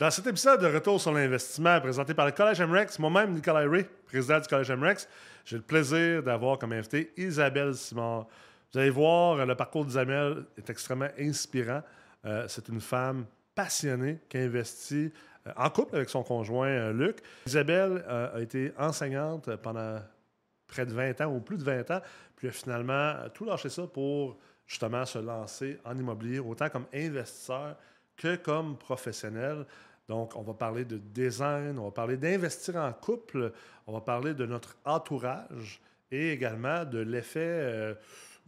Dans cet épisode de Retour sur l'investissement présenté par le Collège MREX, moi-même, Nicolas Ray, président du Collège MREX, j'ai le plaisir d'avoir comme invité Isabelle Simard. Vous allez voir, le parcours d'Isabelle est extrêmement inspirant. Euh, c'est une femme passionnée qui investit euh, en couple avec son conjoint euh, Luc. Isabelle a été enseignante pendant près de 20 ans ou plus de 20 ans, puis a finalement tout lâché ça pour justement se lancer en immobilier, autant comme investisseur que comme professionnel. Donc, on va parler de design, on va parler d'investir en couple, on va parler de notre entourage et également de l'effet euh,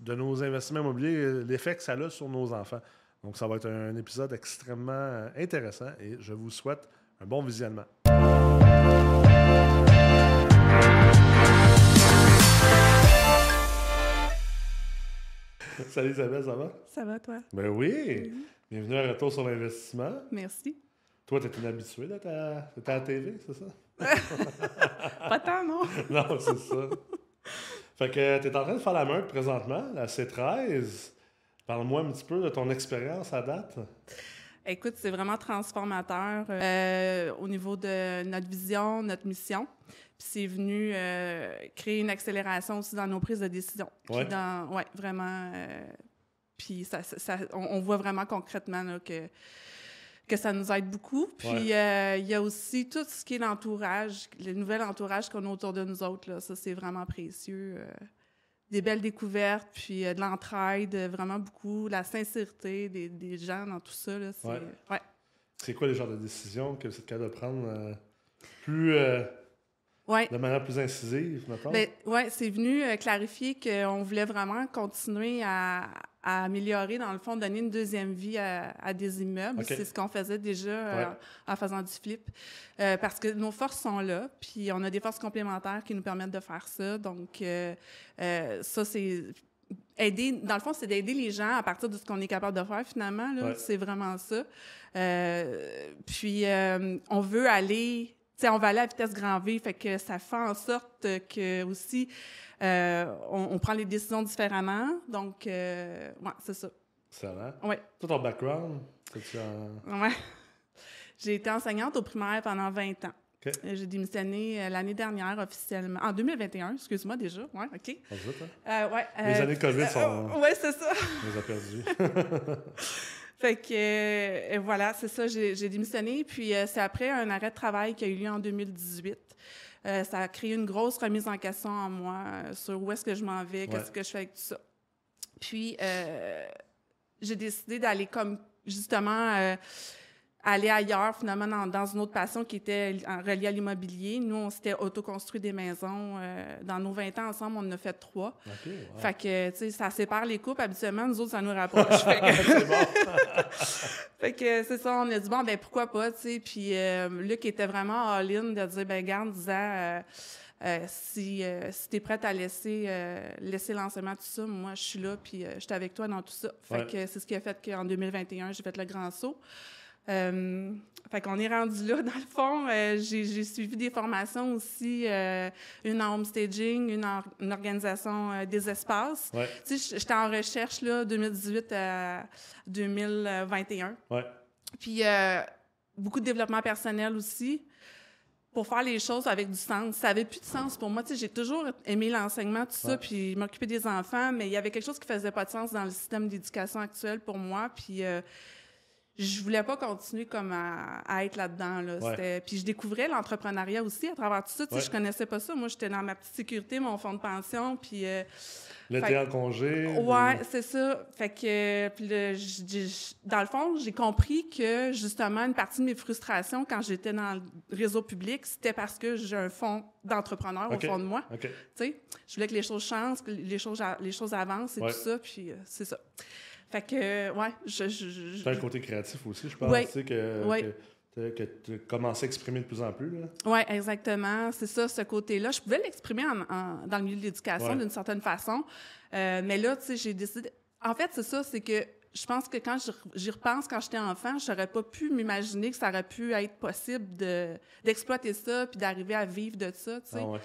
de nos investissements immobiliers, l'effet que ça a sur nos enfants. Donc, ça va être un épisode extrêmement euh, intéressant et je vous souhaite un bon visionnement. Salut Isabelle, ça va? Ça va, toi? Ben oui! Bienvenue à Retour sur l'investissement. Merci. Toi, tu es une habituée d'être à la TV, c'est ça? Pas tant, non? non, c'est ça. Fait que tu es en train de faire la meute présentement, la C13. Parle-moi un petit peu de ton expérience à date. Écoute, c'est vraiment transformateur euh, au niveau de notre vision, notre mission. Puis c'est venu euh, créer une accélération aussi dans nos prises de décision. Puis Ouais. vraiment. euh, puis ça, ça- ça- on, on voit vraiment concrètement là, que, que ça nous aide beaucoup. Puis Ouais. euh, il y a aussi tout ce qui est l'entourage, le nouvel entourage qu'on a autour de nous autres. Là. Ça, c'est vraiment précieux. euh, des belles découvertes, puis euh, de l'entraide, euh, vraiment beaucoup, la sincérité des, des gens dans tout ça. Là, c'est, Ouais. ouais. C'est quoi les genres de décisions que vous êtes capable de prendre plus, Ouais. de manière plus incisive? Ben, ouais, c'est venu clarifier qu'on voulait vraiment continuer à, à améliorer, dans le fond, donner une deuxième vie à, à des immeubles. C'est ce qu'on faisait déjà euh, Ouais. en faisant du flip. Euh, parce que nos forces sont là, puis on a des forces complémentaires qui nous permettent de faire ça. Donc, euh, euh, ça, c'est aider, dans le fond, c'est d'aider les gens à partir de ce qu'on est capable de faire finalement. Ouais. C'est vraiment ça. Euh, puis, euh, on veut aller, sais, on va aller à vitesse grand V, fait que ça fait en sorte que aussi, euh, on, on prend les décisions différemment. Donc, euh, ouais, c'est ça. Excellent. Ouais, Toi, ton background, c'est-tu en... ouais. J'ai été enseignante au primaire pendant 20 ans. J'ai démissionné euh, l'année dernière officiellement, en 2021, excuse-moi déjà. Ouais, OK. Hein? Euh, ouais, Les euh, années COVID sont... ouais, c'est ça. On les a perdues. Fait que euh, voilà, c'est ça, j'ai démissionné. Puis euh, c'est après un arrêt de travail qui a eu lieu en 2018. Euh, ça a créé une grosse remise en question en moi sur où est-ce que je m'en vais, qu'est-ce que je fais avec tout ça. Puis j'ai décidé d'aller comme justement aller ailleurs, finalement, dans, dans une autre passion qui était reliée à l'immobilier. Nous, on s'était autoconstruit des maisons. euh, dans nos 20 ans ensemble, on en a fait trois. Wow. Fait que, tu sais, ça sépare les couples. Habituellement, nous autres, ça nous rapproche. fait que, c'est bon. fait que c'est ça, on a dit, bon, ben pourquoi pas, tu sais. Puis euh, Luc était vraiment all-in de dire, ben garde, disant, euh, euh, si, euh, si tu es prête à laisser, euh, laisser l'enseignement, tout ça, moi, je suis là, puis euh, je suis avec toi dans tout ça. Fait Ouais. que c'est ce qui a fait qu'en 2021, j'ai fait le grand saut. Euh, fait qu'on est rendu là, dans le fond. Euh, j'ai, suivi des formations aussi, euh, une en homestaging, une en une organisation euh, des espaces. Ouais, Tu sais, j'étais en recherche, là, 2018 à 2021. ouais. Puis beaucoup de développement personnel aussi pour faire les choses avec du sens. Ça avait plus de sens pour moi. Tu sais, j'ai toujours aimé l'enseignement, tout ça, Ouais. puis m'occuper des enfants, mais il y avait quelque chose qui faisait pas de sens dans le système d'éducation actuel pour moi. Puis je voulais pas continuer comme à, à être là-dedans. Là. Ouais. C'était- Puis je découvrais l'entrepreneuriat aussi à travers tout ça. Tu sais, Ouais. Je connaissais pas ça. Moi, j'étais dans ma petite sécurité, mon fonds de pension, puis... euh, L'été en congé. Ouais, c'est ça. Fait que, puis là, j- j- dans le fond, j'ai compris que justement, une partie de mes frustrations quand j'étais dans le réseau public, c'était parce que j'ai un fonds d'entrepreneur au fond de moi. Tu sais, je voulais que les choses changent, que les choses, les choses avancent et Ouais. tout ça, puis euh, c'est ça. Fait que, ouais, je. je, je- un côté créatif aussi, je pense. Ouais. Tu sais, que, Ouais. que, que tu commences à exprimer de plus en plus. Oui, exactement. C'est ça, ce côté-là. Je pouvais l'exprimer dans le milieu de l'éducation Ouais. d'une certaine façon. Euh, mais là, tu sais, j'ai décidé. En fait, c'est ça, c'est que je pense que quand j'y- repense, quand j'étais enfant, j'aurais pas pu m'imaginer que ça aurait pu être possible de- d'exploiter ça puis d'arriver à vivre de ça, tu sais. Ah ouais.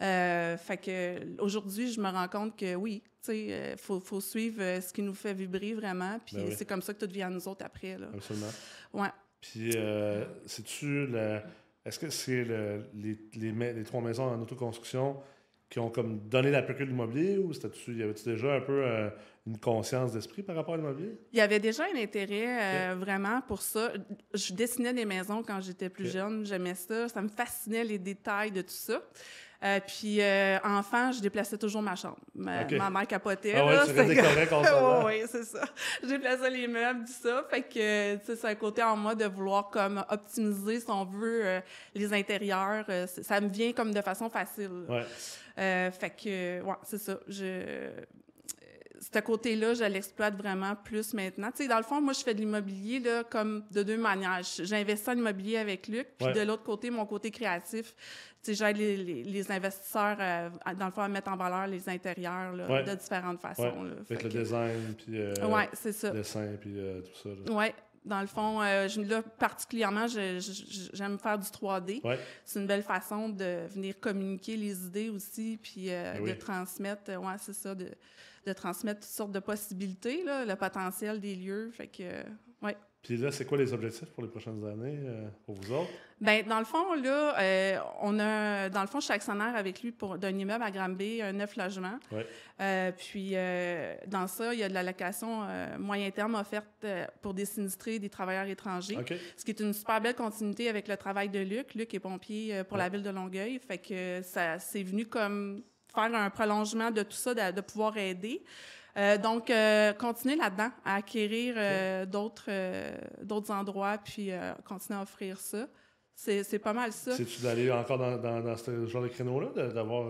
Euh, fait que aujourd'hui, je me rends compte que oui, tu sais, euh, faut, faut suivre euh, ce qui nous fait vibrer vraiment, puis Ben oui. c'est comme ça que tout vient à nous autres après, là. Absolument. Ouais. Puis, c'est-tu. Est-ce que c'est le- les, les, ma- les trois maisons en autoconstruction qui ont comme donné la précule de l'immobilier ou c'était-tu, y avait-tu déjà un peu une conscience d'esprit par rapport à l'immobilier? Il y avait déjà un intérêt euh, vraiment pour ça. Je dessinais des maisons quand j'étais plus jeune. J'aimais ça. Ça me fascinait les détails de tout ça. Euh, puis, euh, enfant, je déplaçais toujours ma chambre. Ma, Ok. ma mère capotait. Ah ouais, là, tu redécorais constamment. oui, c'est ça. Je déplaçais les meubles, tout ça. Fait que, tu sais, c'est un côté en moi de vouloir comme optimiser, si on veut, euh, les intérieurs. Euh, ça me vient comme de façon facile. Ouais. Euh, fait que, ouais, c'est ça. Je... euh, Ce côté-là, je l'exploite vraiment plus maintenant. Tu sais, dans le fond, moi, je fais de l'immobilier là, comme de deux manières. J'investis en immobilier avec Luc, puis Ouais. de l'autre côté, mon côté créatif, tu sais, j'aide les, les, les investisseurs, euh, à- dans le fond, à mettre en valeur les intérieurs là, Ouais. de différentes façons. là. Avec le que- design, puis euh, Ouais, le dessin, puis euh, tout ça. Ouais. Dans le fond, euh, je- là, particulièrement, j'aime faire du 3D. Ouais. C'est une belle façon de venir communiquer les idées aussi, puis euh, Ben oui. de transmettre, euh, ouais, c'est ça, de, de transmettre toutes sortes de possibilités, là, le potentiel des lieux. Fait que, euh, ouais. Puis là, c'est quoi les objectifs pour les prochaines années euh, pour vous autres? Ben, dans le fond, là, euh, on a, dans le fond, je suis actionnaire avec lui pour d'un immeuble à Granby, un neuf logements. Ouais. Euh, puis, euh, dans ça, il y a de la location moyen terme offerte pour des sinistrés, des travailleurs étrangers. Ce qui est une super belle continuité avec le travail de Luc. Luc est pompier pour la ville de Longueuil. Fait que ça c'est venu comme faire un prolongement de tout ça, de, de pouvoir aider. Euh, donc, euh, continuer là-dedans, à acquérir euh, d'autres euh, d'autres endroits, puis continuer à offrir ça. C'est c'est pas mal ça. C'est-tu d'aller encore dans, dans, dans ce genre de créneau-là, d'avoir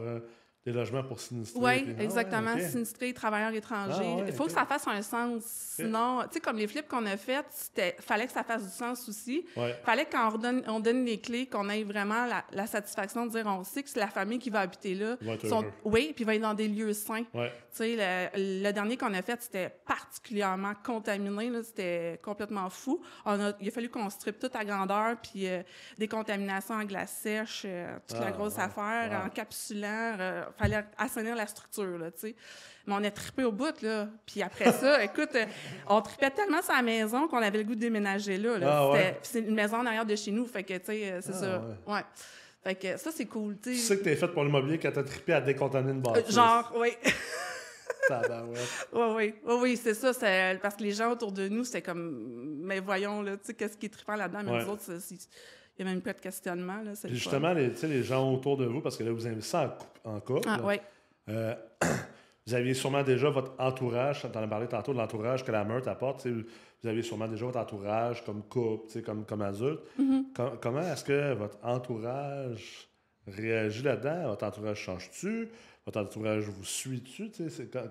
des logements pour sinistrés? Oui, puis- Ah ouais, exactement. ok. Sinistrés, travailleurs étrangers. Ah ouais, Il faut que ça fasse un sens. Sinon, tu sais, comme les flips qu'on a faits, il fallait que ça fasse du sens aussi. Ouais. fallait qu'on redonne, on donne les clés, qu'on ait vraiment la, la satisfaction de dire on sait que c'est la famille qui va habiter là. Sont- oui, puis va être dans des lieux sains. Ouais. Tu sais, le, le dernier qu'on a fait, c'était particulièrement contaminé. C'était complètement fou. On a, il a fallu qu'on strippe tout à grandeur, puis euh, des contaminations en glace sèche, euh, toute la Ah, grosse ouais. affaire, en capsulant. Il fallait assainir la structure, là, tu sais. Mais on a trippé au bout, là. Puis après ça, écoute, euh, on trippait tellement la maison qu'on avait le goût de déménager là. là. Ah, ouais. C'est une maison en arrière de chez nous, fait que, tu sais, euh, c'est Ah, ça. ouais. Ouais. Fait que ça, c'est cool, tu Tu sais. sais que t'es fait pour l'immobilier quand t'as trippé à décontaminer une Euh, bâtisse. Genre, oui. Oui, oui, oui, oui, c'est ça. c'est- Parce que les gens autour de nous, c'était comme, mais voyons, là, tu sais, qu'est-ce qui est trippant là-dedans? Mais Ouais. nous autres, c'est- c'est- il n'y a même pas de questionnement, là. Puis justement, les, gens autour de vous, parce que là, vous investissez en, en couple. Ah, oui. Euh, vous aviez sûrement déjà votre entourage, tu en as parlé tantôt de l'entourage que la meute apporte. Vous aviez sûrement déjà votre entourage comme couple, comme, comme adulte. Mm-hmm. Com- comment est-ce que votre entourage réagit là-dedans? Votre entourage change-tu? Votre entourage vous suit-tu?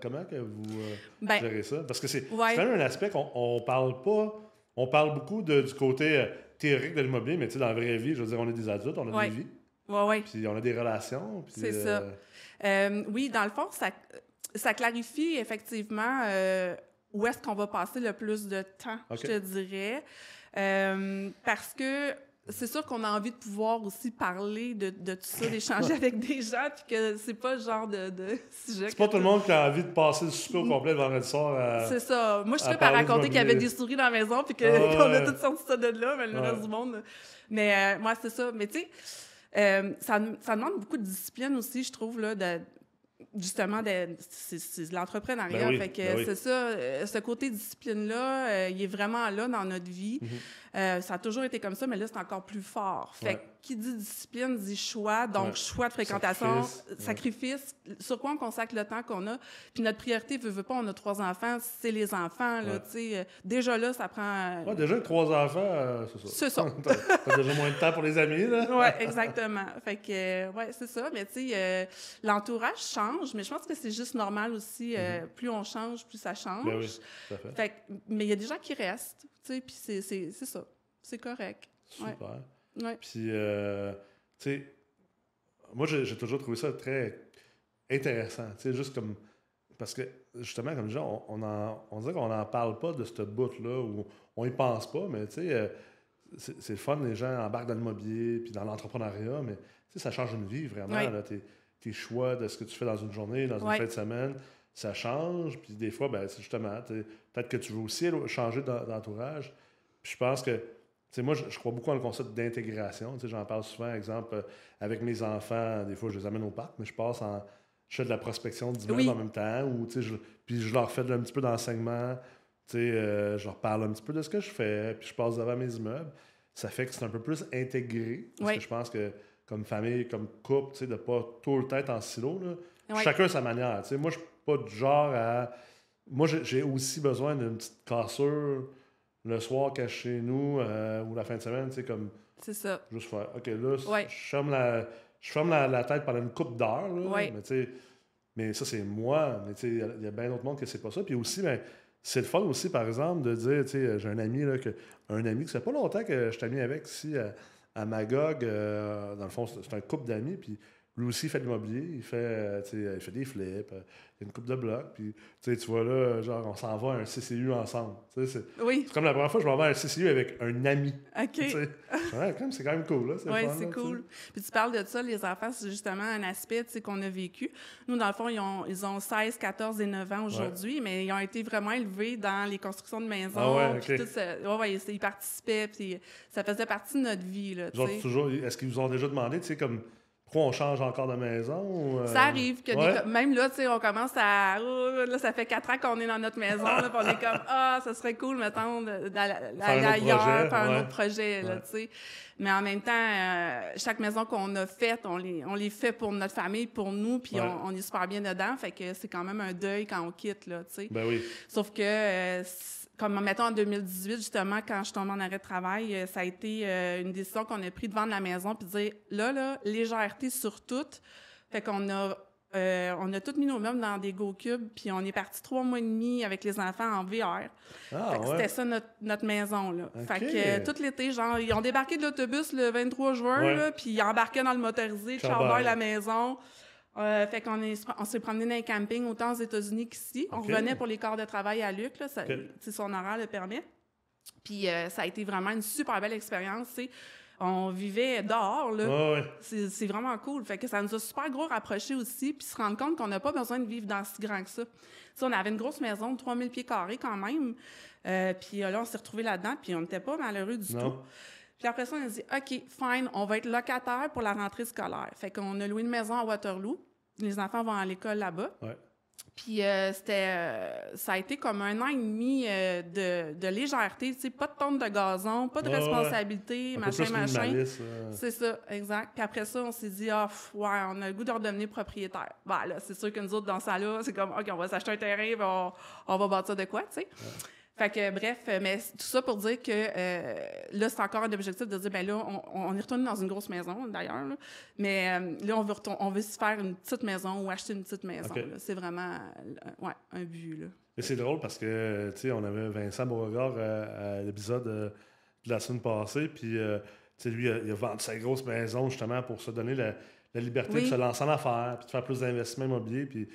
Comment que vous euh, Ben, gérez ça? Parce que c'est Ouais. c'est quand même un aspect qu'on on parle pas. On parle beaucoup de- du côté euh, théorique de l'immobilier, mais tu sais, dans la vraie vie, je veux dire, on est des adultes, on a Ouais. des vies, oui, oui. puis on a des relations. C'est euh, ça. Euh, oui, dans le fond, ça, ça clarifie effectivement euh, où est-ce qu'on va passer le plus de temps, je te dirais. Euh, parce que c'est sûr qu'on a envie de pouvoir aussi parler de, de tout ça, d'échanger avec des gens, puis que c'est pas le genre de, de sujet. C'est pas tout le monde qui a envie de passer le souper au complet le vendredi soir. C'est ça. Moi, je suis parler raconter qu'il y avait des souris dans la maison puis Ah qu'on a ouais. toutes sorti ça de là, mais le Ouais. reste du monde. Mais euh, moi, c'est ça. Mais tu sais, euh, ça, ça demande beaucoup de discipline aussi, je trouve, là, de, justement, de, c'est, de l'entrepreneuriat. Ben oui, fait que ben oui. c'est ça. euh, ce côté discipline-là, euh, il est vraiment là dans notre vie. Mhm. Euh, ça a toujours été comme ça, mais là, c'est encore plus fort. Fait Ouais. que qui dit discipline dit choix, donc Ouais. choix de fréquentation, Sacrifice, sacrifice, sur quoi on consacre le temps qu'on a? Puis notre priorité, veut, veut pas, on a trois enfants, c'est les enfants, là, tu sais. euh, Déjà là, ça prend... euh, Ouais, déjà, trois enfants, euh, c'est ça. C'est ça. T'as déjà moins de temps pour les amis, là. Oui, exactement. Fait que, euh, ouais, c'est ça. Mais tu sais, euh, l'entourage change, mais je pense que c'est juste normal aussi. euh, Plus on change, plus ça change. Mhm. Ben oui, tout à fait. Fait que- mais il y a des gens qui restent, puis c'est, c'est, c'est ça. C'est correct. Super. Ouais. Puis, euh, tu sais, moi, j'ai toujours trouvé ça très intéressant. Tu sais, juste comme. Parce que, justement, comme je dis, on, on, en- on dirait qu'on n'en parle pas de ce bout-là, où on y pense pas, mais tu sais, euh, c'est le fun, les gens embarquent dans l'immobilier, puis dans l'entrepreneuriat, mais tu sais, ça change une vie, vraiment. Ouais. là, tes, tes choix de ce que tu fais dans une journée, dans une Ouais. fin de semaine, ça change, puis des fois, ben, c'est justement, peut-être que tu veux aussi changer d'en- d'entourage. Puis je pense que, tu sais, moi, je, je crois beaucoup dans le concept d'intégration. Tu sais, J'en parle souvent, exemple, euh, avec mes enfants. Des fois, je les amène au parc, mais je passe en. Je fais de la prospection d'immeubles Oui. en même temps. Ou, tu sais, je, puis je leur fais de- un petit peu d'enseignement. Tu sais, euh, je leur parle un petit peu de ce que je fais. Puis je passe devant mes immeubles. Ça fait que c'est un peu plus intégré. Parce Oui. que je pense que, comme famille, comme couple, tu sais, de pas tout le temps être en silo. Là. Ouais. Chacun sa manière. Tu sais, moi, je pas du genre à. Moi, j'ai- aussi besoin d'une petite cassure le soir suis chez nous euh, ou la fin de semaine, tu sais, comme C'est ça. juste faire. OK, là, Ouais. je ferme, la, je ferme la, la tête pendant une coupe d'heures. là, Ouais. Mais, mais ça, c'est moi. Mais tu sais, il y a- il y, a bien d'autres monde que c'est pas ça. Puis aussi, ben, c'est le fun aussi, par exemple, de dire, tu sais, j'ai un ami, là, que, un ami que ça fait pas longtemps que je t'ai mis avec ici à, à Magog. euh, dans le fond, c'est c'est un couple d'amis. Puis lui aussi, il fait de l'immobilier. Il fait, euh, il fait des flips. euh, il y a une coupe de blocs. Puis tu vois là, genre, on s'en va à un CCU ensemble. C'est Oui, comme la première fois que je m'en vais à un CCU avec un ami. OK. Ouais, c'est quand même cool. Oui, c'est cool. Puis tu parles de ça, les enfants, c'est justement un aspect qu'on a vécu. Nous, dans le fond, ils ont, ils ont 16, 14 et 9 ans aujourd'hui, mais ils ont été vraiment élevés dans les constructions de maisons. Ah ouais, tout ça. Ils, participaient, puis ça faisait partie de notre vie. Là, toujours, est-ce qu'ils vous ont déjà demandé, tu sais, comme, pourquoi on change encore de maison? ou, euh, Ça arrive que ouais? même là, tu sais, on commence à. oh, là, ça fait quatre ans qu'on est dans notre maison, là, on est comme Ah, ça serait cool, mettons, d'aller autre projet, ailleurs, faire un autre projet, là, Ouais. tu sais. Mais en même temps, euh, chaque maison qu'on a faite, on les, on les fait pour notre famille, pour nous, puis on, on est super bien dedans. Fait que c'est quand même un deuil quand on quitte, là, tu sais. Ben oui. Sauf que, euh, comme mettons en 2018, justement, quand je tombe en arrêt de travail, euh, ça a été euh, une décision qu'on a prise de vendre la maison puis de dire là, là, légèreté sur tout. Fait qu'on a. euh, on a tout mis nos meubles dans des Go Cubes, puis on est parti trois mois et demi avec les enfants en VR. Ah, Fait que ouais. C'était ça notre, notre maison, là. Fait que euh, tout l'été, genre, ils ont débarqué de l'autobus le 23 juin, Ouais. là, puis ils embarquaient dans le motorisé. Chambord la maison. Euh, fait qu'on est, on s'est promené dans les campings autant aux États-Unis qu'ici. On revenait pour les corps de travail à Luc, là, ça, sais, son horaire le permet. Puis euh, ça a été vraiment une super belle expérience. On vivait dehors, là. Ouais. C'est c'est vraiment cool. Fait que ça nous a super gros rapprochés aussi, puis se rendre compte qu'on n'a pas besoin de vivre dans si grand que ça. On avait une grosse maison de 3000 pieds carrés quand même. Euh, puis là, on s'est retrouvés là-dedans, puis on n'était pas malheureux du Non. tout. Puis après ça, on a dit, OK, fine, on va être locataire pour la rentrée scolaire. Fait qu'on a loué une maison à Waterloo. Les enfants vont à l'école là-bas. Ouais. Puis euh, c'était, euh, ça a été comme un an et demi euh, de, de légèreté, tu sais, pas de tonne de gazon, pas de responsabilité, machin, machin. C'est ça, exact. Puis après ça, on s'est dit, ah, pff, ouais, on a le goût de redevenir propriétaire. Ben là, c'est sûr que nous autres, dans ça là, c'est comme, OK, on va s'acheter un terrain, on, on va bâtir de quoi, tu sais. Fait que, bref, euh, mais tout ça pour dire que euh, là, c'est encore un objectif de dire, ben là, on, on est retourné dans une grosse maison, d'ailleurs, là. mais euh, là, on veut, on veut se faire une petite maison ou acheter une petite maison. C'est vraiment, ouais, un but, là. Et c'est drôle parce que, tu sais, on avait Vincent Beauregard à l'épisode de la semaine passée, puis, euh, tu sais, lui, il a, il a vendu sa grosse maison justement pour se donner la, la liberté Oui. de se lancer en affaires, puis de faire plus d'investissements immobiliers, puis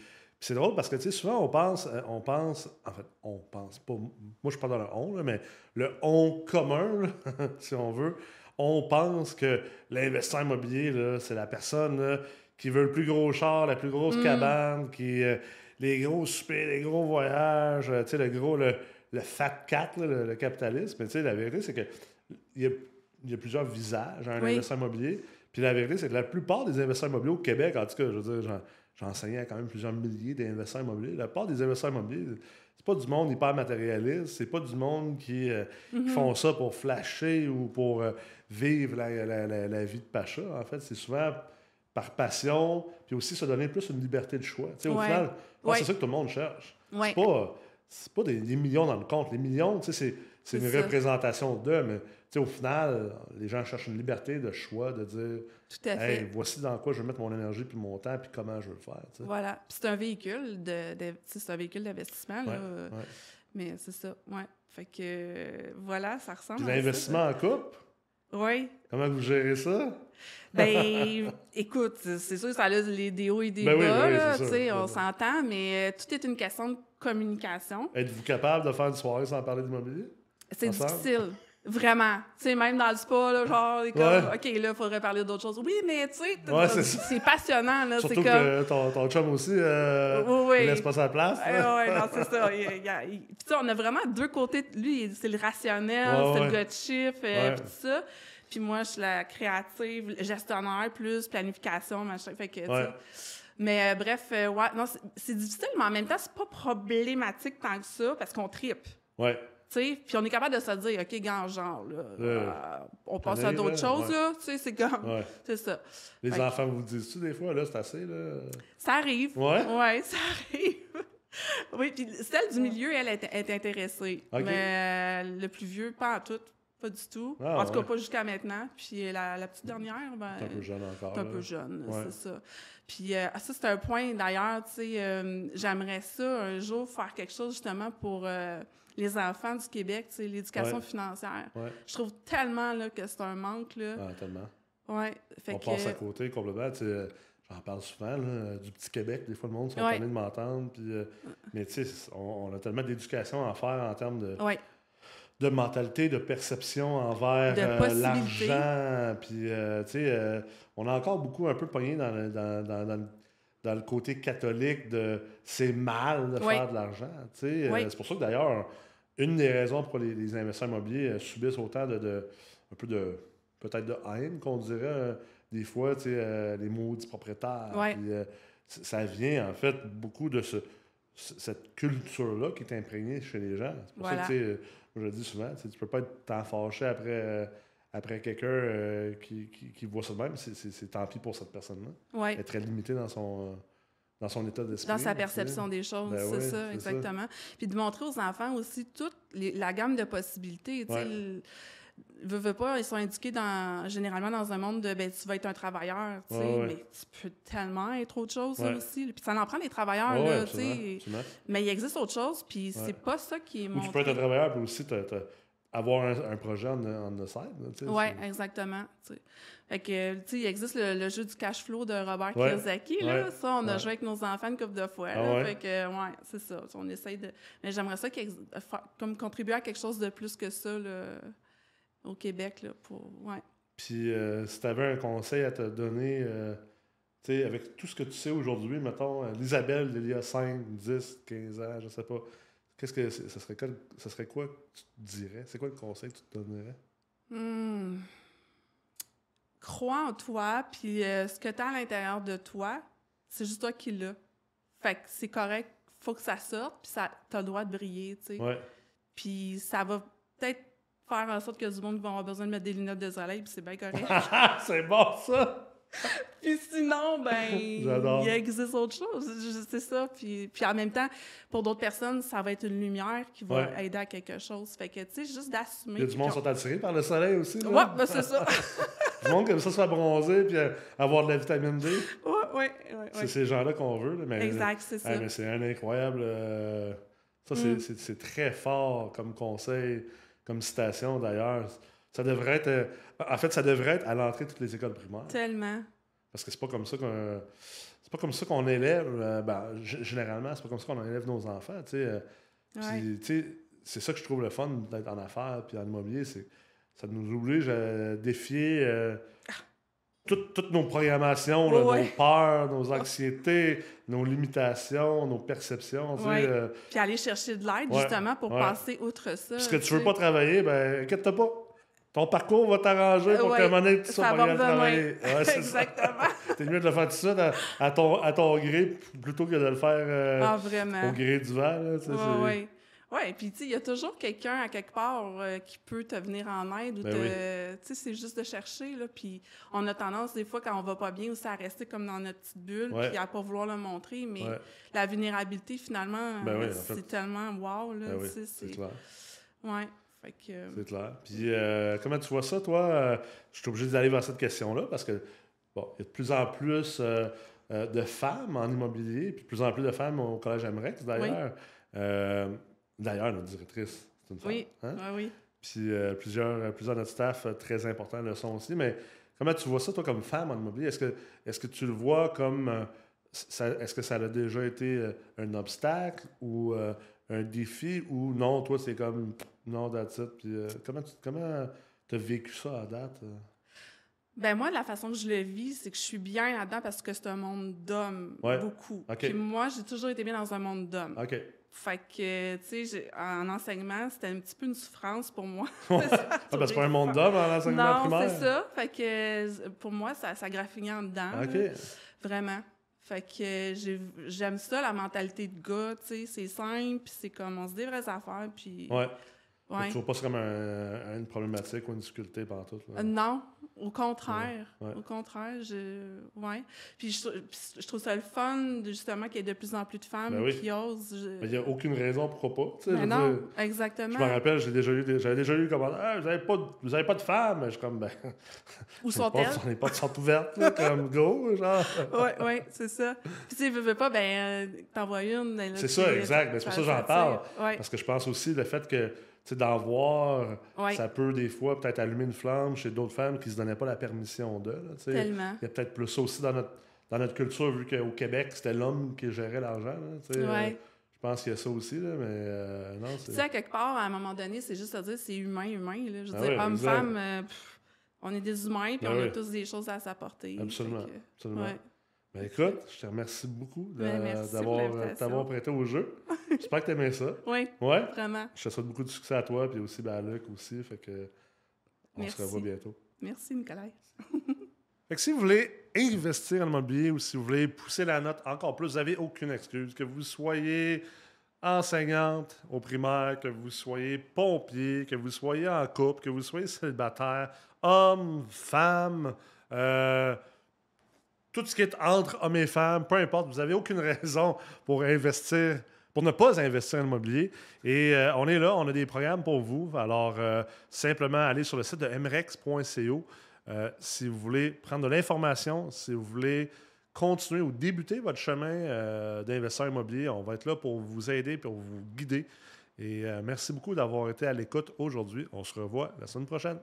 c'est drôle parce que, tu sais, souvent, on pense, euh, on pense, en fait, on pense pas, moi, je suis pas dans le on, là, mais le on commun, là, si on veut, on pense que l'investisseur immobilier, c'est la personne là, qui veut le plus gros char, la plus grosse Mm. cabane, qui... euh, les gros soupers, les gros voyages, euh, tu sais, le gros, le, le fat cat, là, le, le capitalisme. Mais tu sais, la vérité, c'est que il y a, il y a plusieurs visages à un Oui. investisseur immobilier. Puis la vérité, c'est que la plupart des investisseurs immobiliers au Québec, en tout cas, je veux dire, j'en- j'enseignais à quand même plusieurs milliers d'investisseurs immobiliers. La plupart des investisseurs immobiliers, c'est pas du monde hyper matérialiste, c'est pas du monde qui, euh, qui font ça pour flasher ou pour euh, vivre la, la- la- la vie de Pacha. En fait, c'est souvent par passion, puis aussi se donner plus une liberté de choix. Au Ouais. final, Ouais. c'est ça que tout le monde cherche. Ouais. C'est pas, pas des, des millions dans le compte. Les millions, c'est, une ça. représentation d'eux, mais au final, les gens cherchent une liberté de choix, de dire Tout à fait. Hey, voici dans quoi je veux mettre mon énergie puis mon temps, puis comment je veux le faire. Voilà. Puis c'est un véhicule de, c'est un véhicule d'investissement, là. Ouais, ouais. Mais c'est ça, ouais. Fait que, euh, voilà, ça ressemble l'investissement en couple, Oui. comment vous gérez ça? Ben, écoute, c'est sûr, ça a les des hauts et des Ben oui, bas, oui, sûr. Ben on oui. s'entend, mais euh, tout est une question de communication. Êtes-vous capable de faire une soirée sans parler d'immobilier? C'est difficile. Vraiment. Tu sais, même dans le spa, là, genre, comme, Ouais. OK, là, il faudrait parler d'autre chose. Oui, mais tu sais, Ouais, c'est passionnant, là. Surtout comme. que ton, ton chum aussi, euh, Oui, oui. il laisse pas sa place. Ouais, ouais, non, c'est ça. Il- il- Puis, tu sais, on a vraiment deux côtés. Lui, c'est le rationnel, Ouais, c'est le gars de chiffre, euh, puis tout ça. Puis moi, je suis la créative, gestionnaire, plus planification, machin. Fait que, tu sais. Mais euh, bref, euh, ouais, non, c'est- c'est difficile, mais en même temps, c'est pas problématique tant que ça, parce qu'on tripe. Ouais. Puis on est capable de se dire, OK, gars, genre, là, Euh, on passe à d'autres choses, ouais. là. Tu sais, c'est comme. Ouais. C'est ça. Les Fait que- enfants vous disent-tu des fois, là, c'est assez, là? Ça arrive. Ouais? Ouais, ça arrive. oui, puis celle du milieu, elle est, est intéressée. Mais euh, le plus vieux, pas en tout. Pas du tout. Ah, en tout cas, ouais. pas jusqu'à maintenant. Puis la, la petite dernière, ben. T'es un peu jeune encore. T'es un là. peu jeune, Ouais. c'est ça. Puis euh, ça, c'est un point, d'ailleurs, tu sais, euh, j'aimerais ça, un jour, faire quelque chose, justement, pour euh, les enfants du Québec, l'éducation Ouais. financière. Ouais. Je trouve tellement, là, que c'est un manque, là. Ah, tellement. Ouais. Fait On que... passe à côté complètement. J'en parle souvent, là, du petit Québec. Des fois, le monde sont Ouais. de m'entendre. puis, euh, mais tu sais, on, on a tellement d'éducation à faire en termes de, de mentalité, de perception envers euh, l'argent. Puis, euh, tu sais, on a encore beaucoup un peu pogné dans le, dans, dans- dans le- dans le côté catholique de c'est mal de Oui. faire de l'argent. tu sais. Euh, Oui. c'est pour ça que d'ailleurs, une des raisons pour les, les investisseurs immobiliers euh, subissent autant de, de- un peu de peut-être de haine qu'on dirait euh, des fois, tu sais, les maudits propriétaires. C- ça vient en fait beaucoup de ce, cette culture-là qui est imprégnée chez les gens. C'est pour Voilà. ça que tu sais, je le dis souvent, tu peux pas être tant fâché après, après quelqu'un euh, qui, qui, qui voit ça de même. C'est- tant pis pour cette personne-là. Ouais. Elle est très limitée dans son, dans son état d'esprit. Dans sa perception des choses, Ben c'est ça, exactement. Puis de montrer aux enfants aussi toute les- la gamme de possibilités. Ouais. le- veux, veux pas, ils sont dans, généralement dans un monde de ben, tu vas être un travailleur, tu sais, mais tu peux tellement être autre chose aussi. Puis ça en prend les travailleurs, là, tu sais. Mais il existe autre chose, puis c'est pas ça qui est Ou montré. tu peux être un travailleur, puis aussi te- te- avoir un, un projet en, en tu Oui, exactement. tu. Fait que, tu sais, il existe le, le jeu du cash flow de Robert Ouais, Kiyosaki, là. ouais, Ça, on a ouais. joué avec nos enfants une couple de fois. Ah là. Fait que, ouais, c'est ça. On essaye de. Mais j'aimerais ça fa- comme contribuer à quelque chose de plus que ça, là, au Québec, là. Pour... Ouais. Puis euh, si tu avais un conseil à te donner, euh, tu sais, avec tout ce que tu sais aujourd'hui, mettons, euh, l'Isabelle d'il y a 5, 10, 15 ans, je sais pas, qu'est-ce que c'est- ça serait, quoi, ça serait quoi que tu te dirais? C'est quoi le conseil que tu te donnerais? Hmm. Crois en toi, puis euh, ce que tu as à l'intérieur de toi, c'est juste toi qui l'as. Fait que c'est correct, faut que ça sorte, puis ça, t'as le droit de briller, tu sais. Ouais. Puis ça va peut-être faire en sorte que du monde va avoir besoin de mettre des lunettes de soleil, puis c'est bien correct. c'est bon, ça! Puis sinon, ben, il existe autre chose. C'est ça. Puis, puis en même temps, pour d'autres personnes, ça va être une lumière qui va Ouais. aider à quelque chose. Fait que, tu sais, juste d'assumer. Il y a du monde qui sont attirés par le soleil aussi. là. Ouais, ben c'est ça. Du monde comme ça soit bronzé puis euh, avoir de la vitamine D. ouais, ouais, ouais, C'est ouais. ces gens-là qu'on veut. là, mais, Exact, c'est ça. Mais c'est un incroyable. euh, Ça, Mm. c'est très fort comme conseil, comme citation d'ailleurs. Ça devrait être. euh, En fait, ça devrait être à l'entrée de toutes les écoles primaires. Tellement. Parce que c'est pas comme ça qu'on. C'est pas comme ça qu'on élève. euh, ben, généralement, c'est pas comme ça qu'on élève nos enfants. tu sais, euh, Ouais. c'est ça que je trouve le fun d'être en affaires puis en immobilier, c'est ça nous oblige à défier euh, toutes, toutes nos programmations, là, Ouais, ouais. nos peurs, nos anxiétés, nos limitations, nos perceptions. tu sais, Ouais. euh, Puis aller chercher de l'aide, justement, pour passer outre ça. puisque tu tu veux pas travailler, ben inquiète-toi pas. Ton parcours va t'arranger pour Ouais, qu'à un moment donné, tu sois ça pas va capable de travailler. Ouais, ça. Exactement. C'est mieux de le faire tout suite à, à ton, à ton gré plutôt que de le faire euh, ah, vraiment. au gré du vent. ouais. Ouais, puis tu il y a toujours quelqu'un à quelque part euh, qui peut te venir en aide ou Ben te. Tu sais, c'est juste de chercher, là. Puis on a tendance, des fois, quand on va pas bien, aussi à rester comme dans notre petite bulle, Ouais. puis à pas vouloir le montrer. Mais Ouais, la vulnérabilité, finalement, Ben oui, en fait. c'est tellement wow, là. ben oui, c'est. clair. Ouais. Fait que. euh, C'est clair. Puis euh, comment tu vois ça, toi? Euh, je suis obligé d'aller vers cette question-là parce que, bon, il y a de plus en plus euh, de femmes en immobilier, puis de plus en plus de femmes au Collège Amrex, d'ailleurs. D'ailleurs, notre directrice, c'est une femme. Oui, hein? ouais, oui. Puis plusieurs, plusieurs de notre staff très importants le sont aussi. Mais comment tu vois ça, toi, comme femme en immobilier? Est-ce que, est que tu le vois comme. Est-ce que ça a déjà été un obstacle ou un défi ou non, toi, c'est comme non, that's it. Puis, euh, comment tu comment as vécu ça à date? euh? Ben moi, la façon que je le vis, c'est que je suis bien là-dedans parce que c'est un monde d'hommes, Ouais. beaucoup. OK. Puis moi, j'ai toujours été bien dans un monde d'hommes. OK. Fait que, tu sais, en enseignement, c'était un petit peu une souffrance pour moi. Ah, ben, c'est pas un monde d'hommes en enseignement Non, primaire. c'est ça. Fait que pour moi, ça, ça graffignait en dedans. OK. là. Vraiment. Fait que j'ai- j'aime ça, la mentalité de gars, tu sais. C'est simple, c'est comme on se dit vraies affaires, puis. Ouais. Ouais. Tu vois pas ça comme un- une problématique ou une difficulté par tout. Euh, non, au contraire. Ouais, ouais. Au contraire, je. Ouais. Puis je, trouve ça le fun, justement, qu'il y ait de plus en plus de femmes Ben oui. qui osent. je- Il n'y a aucune raison pourquoi pas. tu sais, je Mais non, dire, exactement. Je me rappelle, j'ai déjà eu j'avais déjà eu comment ah, vous n'avez pas, de- vous avez pas de femmes. Je suis comme ben, Où sont-elles? sont- les portes sont ouvertes, là, comme go, genre. Oui, oui, c'est ça. Puis tu veux, pas, ben, euh, t'envoies une. C'est ça, exact. Ben, c'est pour ça que j'en parle. Parce que je pense aussi le fait que d'en voir, ça peut des fois peut-être allumer une flamme chez d'autres femmes qui ne se donnaient pas la permission d'eux. tellement. Il y a peut-être plus ça aussi dans notre, dans notre culture, vu qu'au Québec, c'était l'homme qui gérait l'argent. Euh, je pense qu'il y a ça aussi, là, mais euh, non, Tu sais, à quelque part, à un moment donné, c'est juste à dire, c'est humain, humain. Là. Je veux Ah dire, homme, femme, euh, pff, on est des humains, puis Ah on a tous des choses à s'apporter. Absolument. Fait que, Absolument. Ben, écoute, je te remercie beaucoup d'avoir t'avoir prêté au jeu. J'espère que tu aimais ça. Oui, Ouais. vraiment. Je te souhaite beaucoup de succès à toi, puis aussi ben, à Luc aussi. Fait que on Merci. se revoit bientôt. Merci, Nicolas. Fait que si vous voulez investir en immobilier ou si vous voulez pousser la note encore plus, vous n'avez aucune excuse. Que vous soyez enseignante au primaire, que vous soyez pompier, que vous soyez en couple, que vous soyez célibataire, homme, femme, euh, tout ce qui est entre hommes et femmes, peu importe, vous n'avez aucune raison pour investir, pour ne pas investir en immobilier. Et euh, on est là, on a des programmes pour vous. Alors, euh, simplement allez sur le site de mrex.co euh, si vous voulez prendre de l'information, si vous voulez continuer ou débuter votre chemin d'investisseur immobilier. On va être là pour vous aider, pour vous guider. Et merci beaucoup d'avoir été à l'écoute aujourd'hui. On se revoit la semaine prochaine.